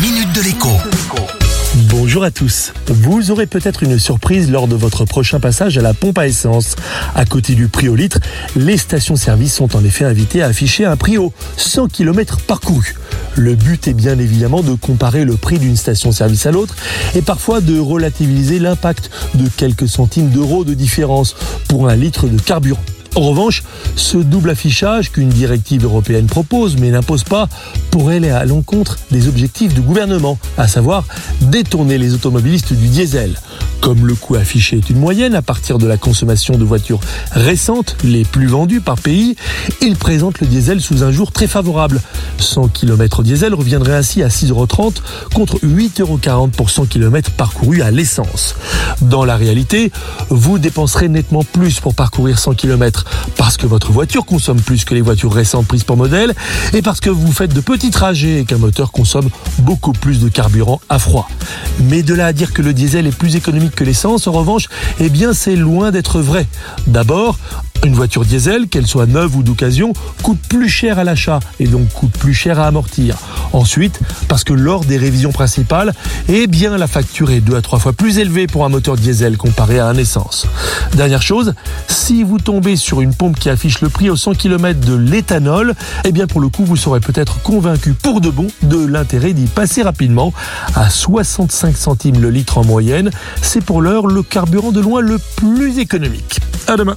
minute de l'écho. Bonjour à tous. Vous aurez peut-être une surprise lors de votre prochain passage à la pompe à essence. À côté du prix au litre, les stations-service sont en effet invitées à afficher un prix au 100 km parcouru. Le but est bien évidemment de comparer le prix d'une station-service à l'autre et parfois de relativiser l'impact de quelques centimes d'euros de différence pour un litre de carburant. En revanche, ce double affichage qu'une directive européenne propose mais n'impose pas pourrait aller à l'encontre des objectifs du gouvernement, à savoir détourner les automobilistes du diesel. Comme le coût affiché est une moyenne à partir de la consommation de voitures récentes, les plus vendues par pays, il présente le diesel sous un jour très favorable. 100 km diesel reviendrait ainsi à 6,30€ contre 8,40€ pour 100 km parcourus à l'essence. Dans la réalité, vous dépenserez nettement plus pour parcourir 100 km parce que votre voiture consomme plus que les voitures récentes prises pour modèle et parce que vous faites de petits trajets et qu'un moteur consomme beaucoup plus de carburant à froid. Mais de là à dire que le diesel est plus économique que l'essence, en revanche, eh bien c'est loin d'être vrai. D'abord, une voiture diesel, qu'elle soit neuve ou d'occasion, coûte plus cher à l'achat et donc coûte plus cher à amortir. Ensuite, parce que lors des révisions principales, eh bien la facture est deux à trois fois plus élevée pour un moteur diesel comparé à un essence. Dernière chose, si vous tombez sur une pompe qui affiche le prix au 100 km de l'éthanol, eh bien pour le coup vous serez peut-être convaincu pour de bon de l'intérêt d'y passer rapidement à 65 centimes le litre en moyenne. C'est pour l'heure le carburant de loin le plus économique. À demain.